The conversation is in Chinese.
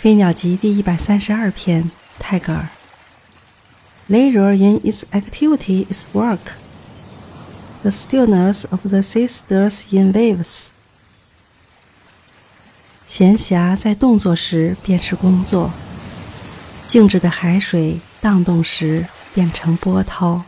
《飞鸟集》第一百三十二篇，泰戈尔。Leisure in its activity is work. The stillness of the sea stirs in waves. 闲暇在动作时便是工作，静止的海水荡动时变成波涛。